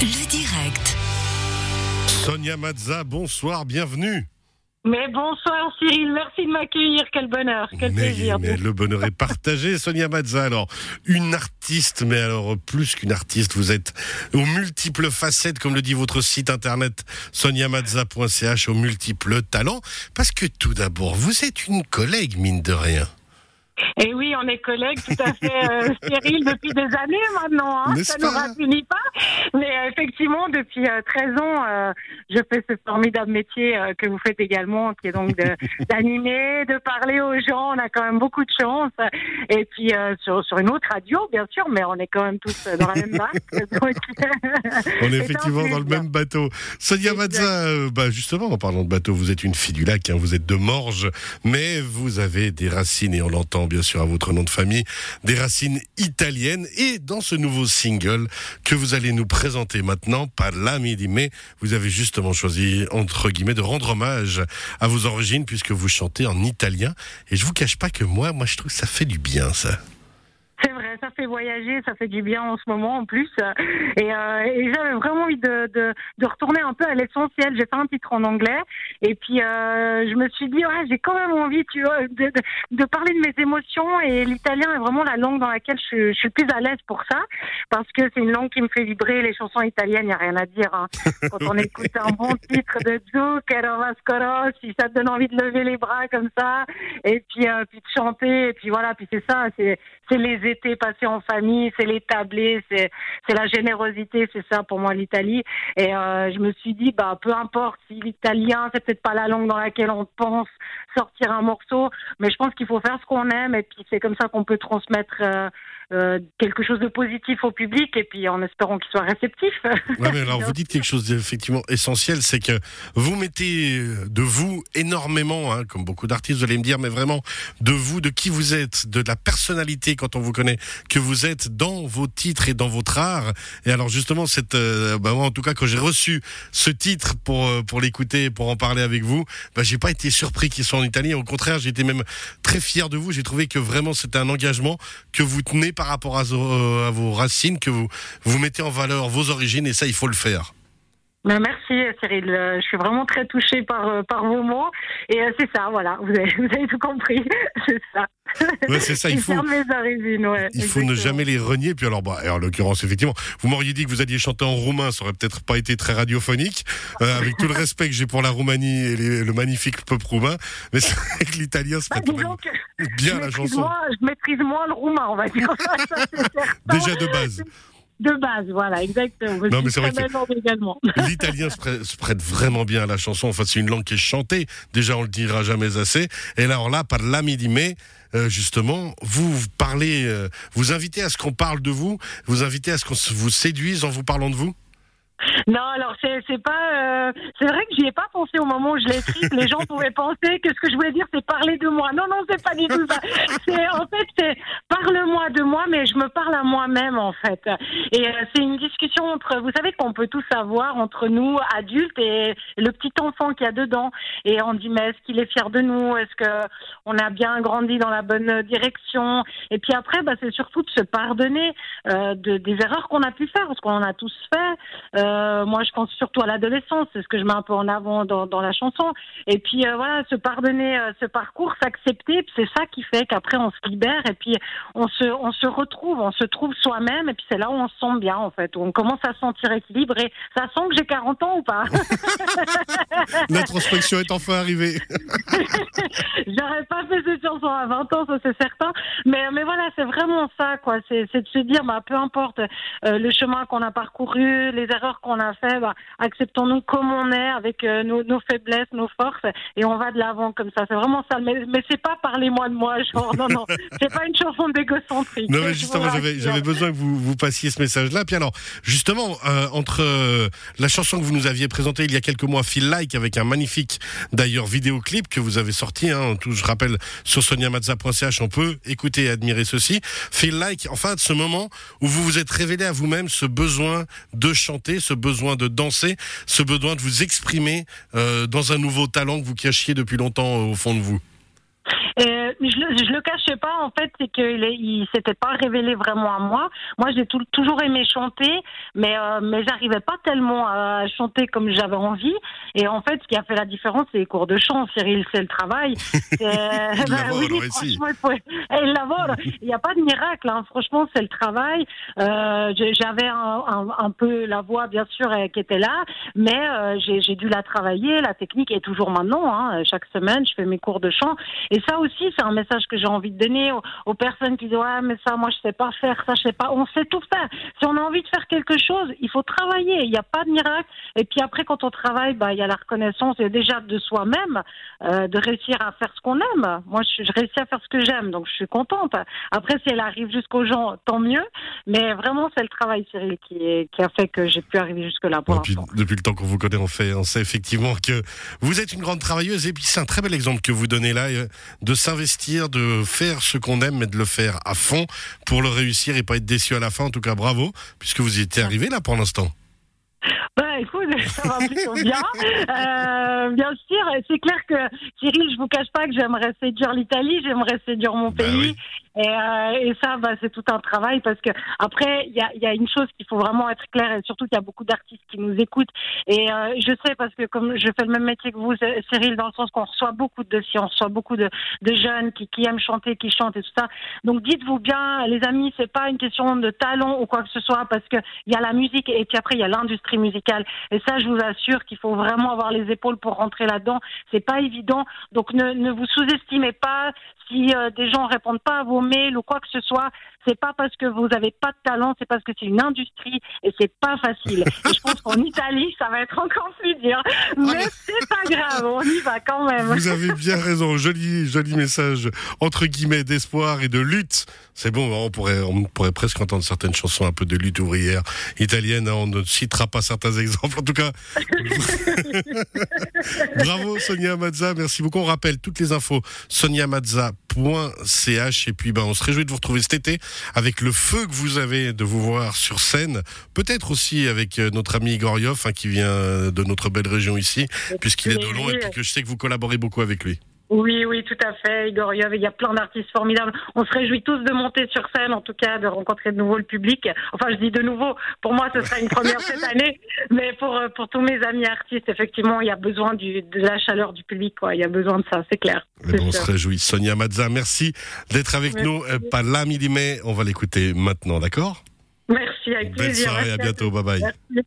Le direct. Sonia Mazza, bonsoir, bienvenue. Mais bonsoir Cyril, merci de m'accueillir, quel bonheur, quel mais, plaisir. mais le bonheur est partagé, Sonia Mazza. Alors, une artiste, mais alors plus qu'une artiste, vous êtes aux multiples facettes, comme le dit votre site internet soniamazza.ch, aux multiples talents. Parce que tout d'abord, vous êtes une collègue, mine de rien. Et oui, on est collègues tout à fait euh, Cyril depuis des années maintenant. Hein, ça ne nous rajeunit pas. Mais euh, effectivement, depuis euh, 13 ans, euh, je fais ce formidable métier que vous faites également, qui est donc d'animer, de, parler aux gens. On a quand même beaucoup de chance. Et puis sur, sur une autre radio, bien sûr, mais on est quand même tous dans la même barque. Donc, On est effectivement dans le même bateau. Sonia. Mazza, bah justement, en parlant de bateau, vous êtes une fille du lac, hein, vous êtes de Morges, mais vous avez des racines, et on l'entend bien sûr à votre nom de famille, des racines italiennes. Et dans ce nouveau single que vous allez nous présenter maintenant, Parlami di me, vous avez justement choisi, entre guillemets, de rendre hommage à vos origines puisque vous chantez en italien. Et je vous cache pas que moi, moi je trouve que ça fait du bien, ça. Ça fait voyager, ça fait du bien en ce moment en plus. Et, euh, j'avais vraiment envie de, retourner un peu à l'essentiel. J'ai fait un titre en anglais et puis euh, je me suis dit, ouais, j'ai quand même envie de, parler de mes émotions et l'italien est vraiment la langue dans laquelle je, je suis plus à l'aise pour ça parce que c'est une langue qui me fait vibrer. Les chansons italiennes, il n'y a rien à dire. hein. Quand on écoute un bon titre de Zucchero Vascoro, si ça te donne envie de lever les bras comme ça et puis, euh, puis de chanter et puis voilà, puis c'est ça, c'est les étés passés en famille, c'est les tablés, c'est la générosité, c'est ça pour moi l'Italie. Et euh, je me suis dit, bah peu importe si l'italien c'est peut-être pas la langue dans laquelle on pense sortir un morceau, mais je pense qu'il faut faire ce qu'on aime et puis c'est comme ça qu'on peut transmettre euh, euh, quelque chose de positif au public et puis en espérant qu'il soit réceptif. Ouais, mais alors vous dites quelque chose d'effectivement essentiel, c'est que vous mettez de vous énormément, hein, comme beaucoup d'artistes, vous allez me dire, mais vraiment de vous, de qui vous êtes, de la personnalité quand on vous connaît, que vous êtes dans vos titres et dans votre art. Et alors justement, cette, euh, bah, moi en tout cas, quand j'ai reçu ce titre pour euh, pour l'écouter, pour en parler avec vous, bah, j'ai pas été surpris qu'il soit en italien. Au contraire, j'étais même très fier de vous. J'ai trouvé que vraiment c'était un engagement que vous tenez rapport à, zo- euh, à vos racines, que vous mettez en valeur vos origines, et ça, il faut le faire. Ben, merci Cyril, Euh, je suis vraiment très touchée par, euh, par vos mots et euh, c'est ça, voilà, vous avez, vous avez tout compris, c'est ça. Ouais, c'est ça, il faut. origines, ouais. Il faut ne jamais les renier. Puis alors, bah, en l'occurrence, effectivement, vous m'auriez dit que vous alliez chanter en roumain, ça aurait peut-être pas été très radiophonique, euh, avec tout le respect que j'ai pour la Roumanie et les- le magnifique peuple roumain. Mais c'est vrai que l'italien se Bah, bien je la chanson. moins- je maîtrise moins le roumain, on va dire. Ça, c'est. Déjà de base. De base, voilà, exactement. Non, mais c'est vrai que-. L'italien se, prête- se prête vraiment bien à la chanson. Enfin, c'est une langue qui est chantée. Déjà, on le dira jamais assez. Et là, alors là, par l'ami di me, euh, justement, vous, vous parlez, euh, vous invitez à ce qu'on parle de vous, vous invitez à ce qu'on vous séduise en vous parlant de vous? Non, alors c'est pas. euh, c'est vrai que j'y ai pas pensé au moment où je l'ai écrite. Les gens pouvaient penser que ce que je voulais dire c'est parler de moi. Non, non, c'est pas du tout ça. En fait c'est de moi, mais je me parle à moi-même en fait. Et euh, c'est une discussion entre. Vous savez qu'on peut tous savoir entre nous adultes et le petit enfant qu'il y a dedans. Et on dit mais est-ce qu'il est fier de nous? Est-ce que on a bien grandi dans la bonne direction? Et puis après, bah, c'est surtout de se pardonner euh, de, des erreurs qu'on a pu faire, parce qu'on en a tous fait. Euh, moi, je pense surtout à l'adolescence, c'est ce que je mets un peu en avant dans, la chanson. Et puis voilà, se pardonner ce parcours, s'accepter, c'est ça qui fait qu'après on se libère et puis on se, on se retrouve, on se trouve soi-même, et puis c'est là où on se sent bien en fait, où on commence à se sentir équilibré. Ça sent que j'ai 40 ans ou pas L'introspection est enfin arrivée. J'aurais pas fait cette chanson à 20 ans, ça c'est certain. Mais, mais voilà, c'est vraiment ça, quoi. C'est c'est de se dire, bah, peu importe euh, le chemin qu'on a parcouru, les erreurs qu'on a fait, bah, acceptons-nous comme on est, avec euh, nos, nos faiblesses, nos forces, et on va de l'avant comme ça. C'est vraiment ça. Mais, mais c'est pas parlez-moi de moi, genre, non, non. C'est pas une chanson d'égocentrique. Non, mais justement, j'avais, besoin que vous, vous passiez ce message-là. Puis alors, justement, euh, entre euh, la chanson que vous nous aviez présentée il y a quelques mois, Feel Like, avec un magnifique, d'ailleurs, vidéoclip que vous avez sorti, hein, tout, je rappelle, sur soniamazza.ch, on peut écouter et admirer ceci. Feel Like, enfin, ce moment où vous vous êtes révélé à vous-même ce besoin de chanter, ce besoin de danser, ce besoin de vous exprimer euh, dans un nouveau talent que vous cachiez depuis longtemps au fond de vous. Euh, je, le, je le cachais pas, en fait, c'est qu'il il s'était pas révélé vraiment à moi. Moi, j'ai toujours aimé chanter, mais, euh, mais j'arrivais pas tellement à chanter comme j'avais envie. Et en fait, ce qui a fait la différence, c'est les cours de chant. Cyril, c'est le travail. ben, oui, franchement, il faut... Il n'y a pas de miracle, hein. franchement, c'est le travail. Euh, j'avais un, un, un, peu la voix, bien sûr, euh, qui était là, mais euh, j'ai dû la travailler. La technique est toujours maintenant. Hein. Chaque semaine, je fais mes cours de chant. Et ça aussi, c'est un message que j'ai envie de donner aux, personnes qui disent ouais, mais ça, moi, je sais pas faire ça, je sais pas. On sait tout faire. Si on a envie de faire quelque chose, il faut travailler. Il n'y a pas de miracle. Et puis après, quand on travaille, bah, il y a la reconnaissance et déjà de soi-même, euh, de réussir à faire ce qu'on aime. Moi, je, je, réussis à faire ce que j'aime, donc je suis contente. Après, si elle arrive jusqu'aux gens, tant mieux. Mais vraiment, c'est le travail, Cyril, qui, est, qui a fait que j'ai pu arriver jusque-là. depuis, depuis, le temps qu'on vous connaît, on, fait, on sait effectivement que vous êtes une grande travailleuse. Et puis, c'est un très bel exemple que vous donnez là, euh, de s'investir, de faire ce qu'on aime, mais de le faire à fond pour le réussir et pas être déçu à la fin. En tout cas, bravo, puisque vous y étiez arrivé là pour l'instant. Bah écoute, ça va plutôt bien. Euh, bien sûr, c'est clair que Cyril, je vous cache pas que j'aimerais séduire l'Italie, j'aimerais séduire mon bah pays. Et, euh, et, ça, bah, c'est tout un travail parce que après, il y a, y a, une chose qu'il faut vraiment être clair et surtout qu'il y a beaucoup d'artistes qui nous écoutent. Et euh, je sais parce que comme je fais le même métier que vous, Cyril, dans le sens qu'on reçoit beaucoup de dossiers, on reçoit beaucoup de, de jeunes qui, qui, aiment chanter, qui chantent et tout ça. Donc dites-vous bien, les amis, c'est pas une question de talent ou quoi que ce soit parce que il y a la musique et puis après il y a l'industrie musicale. Et ça, je vous assure qu'il faut vraiment avoir les épaules pour rentrer là-dedans. C'est pas évident. Donc ne, vous sous-estimez pas si euh, des gens répondent pas à vos mails ou quoi que ce soit, c'est pas parce que vous avez pas de talent, c'est parce que c'est une industrie et c'est pas facile. Et je pense qu'en Italie, ça va être encore plus dur. Mais c'est pas grave, on y va quand même. Vous avez bien raison. Joli, joli message entre guillemets d'espoir et de lutte. C'est bon, on pourrait, on pourrait presque entendre certaines chansons un peu de lutte ouvrière italienne. On ne citera pas certains exemples. En tout cas, bravo Sonia Mazza. Merci beaucoup. On rappelle toutes les infos. Sonia Mazza .ch et puis ben on se réjouit de vous retrouver cet été avec le feu que vous avez de vous voir sur scène, peut-être aussi avec euh, notre ami Igor hein, qui vient de notre belle région ici, puisqu'il est de long et puis que je sais que vous collaborez beaucoup avec lui. Oui, oui, tout à fait, Igor il y a plein d'artistes formidables. On se réjouit tous de monter sur scène, en tout cas, de rencontrer de nouveau le public. Enfin, je dis de nouveau, pour moi, ce sera une première cette année, mais pour, euh, pour tous mes amis artistes, effectivement, il y a besoin du, de la chaleur du public, quoi. Il y a besoin de ça, c'est clair. Mais bon, on se réjouit. Sonia Mazza, merci d'être avec nous. Euh, pas midi, mais on va l'écouter maintenant, d'accord? Merci, avec plaisir. Belle soirée, à bientôt, bye bye. Merci.